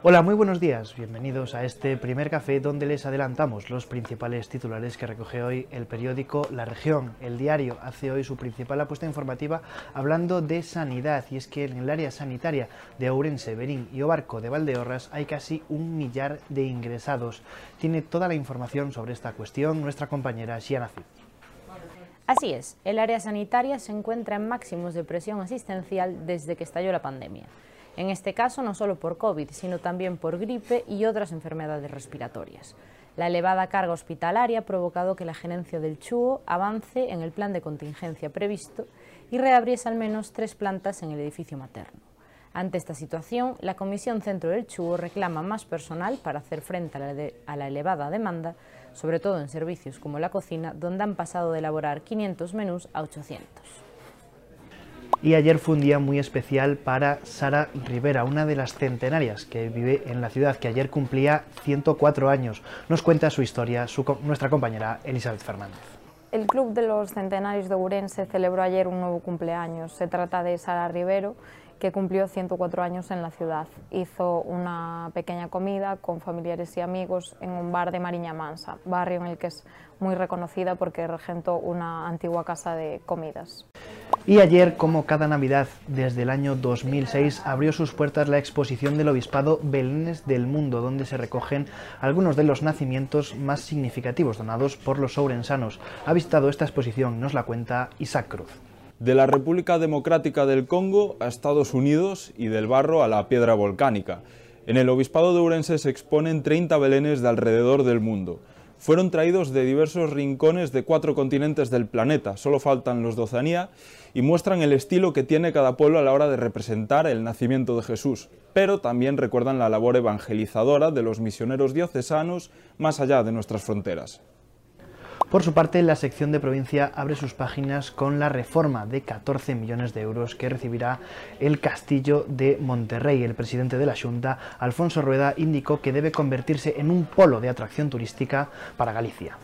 Hola, muy buenos días. Bienvenidos a este primer café donde les adelantamos los principales titulares que recoge hoy el periódico La Región. El diario hace hoy su principal apuesta informativa hablando de sanidad y es que en el área sanitaria de Ourense, Berín y Obarco de Valdeorras hay casi un millar de ingresados. Tiene toda la información sobre esta cuestión nuestra compañera Xiana. Así es, el área sanitaria se encuentra en máximos de presión asistencial desde que estalló la pandemia en este caso no solo por COVID, sino también por gripe y otras enfermedades respiratorias. La elevada carga hospitalaria ha provocado que la gerencia del CHUO avance en el plan de contingencia previsto y reabriese al menos tres plantas en el edificio materno. Ante esta situación, la Comisión Centro del CHUO reclama más personal para hacer frente a la, a la, elevada demanda, sobre todo en servicios como la cocina, donde han pasado de elaborar 500 menús a 800. Y ayer fue un día muy especial para Sara Rivera, una de las centenarias que vive en la ciudad, que ayer cumplía 104 años. Nos cuenta su historia nuestra compañera Elizabeth Fernández. El Club de los Centenarios de Urense celebró ayer un nuevo cumpleaños. Se trata de Sara Rivero, que cumplió 104 años en la ciudad. Hizo una pequeña comida con familiares y amigos en un bar de Mariña Mansa, barrio en el que es muy reconocida porque regentó una antigua casa de comidas. Y ayer, como cada Navidad desde el año 2006, abrió sus puertas la exposición del Obispado Belénes del Mundo, donde se recogen algunos de los nacimientos más significativos donados por los ourensanos. Ha visitado esta exposición, nos la cuenta Isaac Cruz. De la República Democrática del Congo a Estados Unidos y del barro a la piedra volcánica. En el Obispado de Ourense se exponen 30 belenes de alrededor del mundo fueron traídos de diversos rincones de cuatro continentes del planeta, solo faltan los de Oceanía, y muestran el estilo que tiene cada pueblo a la hora de representar el nacimiento de Jesús, pero también recuerdan la labor evangelizadora de los misioneros diocesanos más allá de nuestras fronteras. Por su parte, la sección de provincia abre sus páginas con la reforma de 14 millones de euros que recibirá el Castillo de Monterrey. El presidente de la Junta, Alfonso Rueda, indicó que debe convertirse en un polo de atracción turística para Galicia.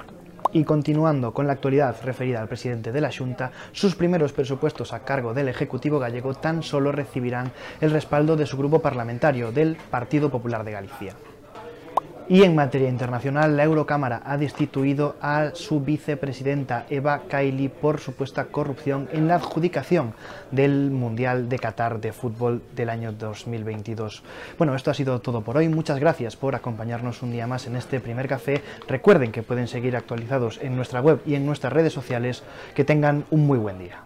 Y continuando con la actualidad referida al presidente de la Junta, sus primeros presupuestos a cargo del Ejecutivo gallego tan solo recibirán el respaldo de su grupo parlamentario, del Partido Popular de Galicia. Y en materia internacional, la Eurocámara ha destituido a su vicepresidenta Eva Kaili por supuesta corrupción en la adjudicación del Mundial de Qatar de fútbol del año 2022. Bueno, esto ha sido todo por hoy. Muchas gracias por acompañarnos un día más en este primer café. Recuerden que pueden seguir actualizados en nuestra web y en nuestras redes sociales. Que tengan un muy buen día.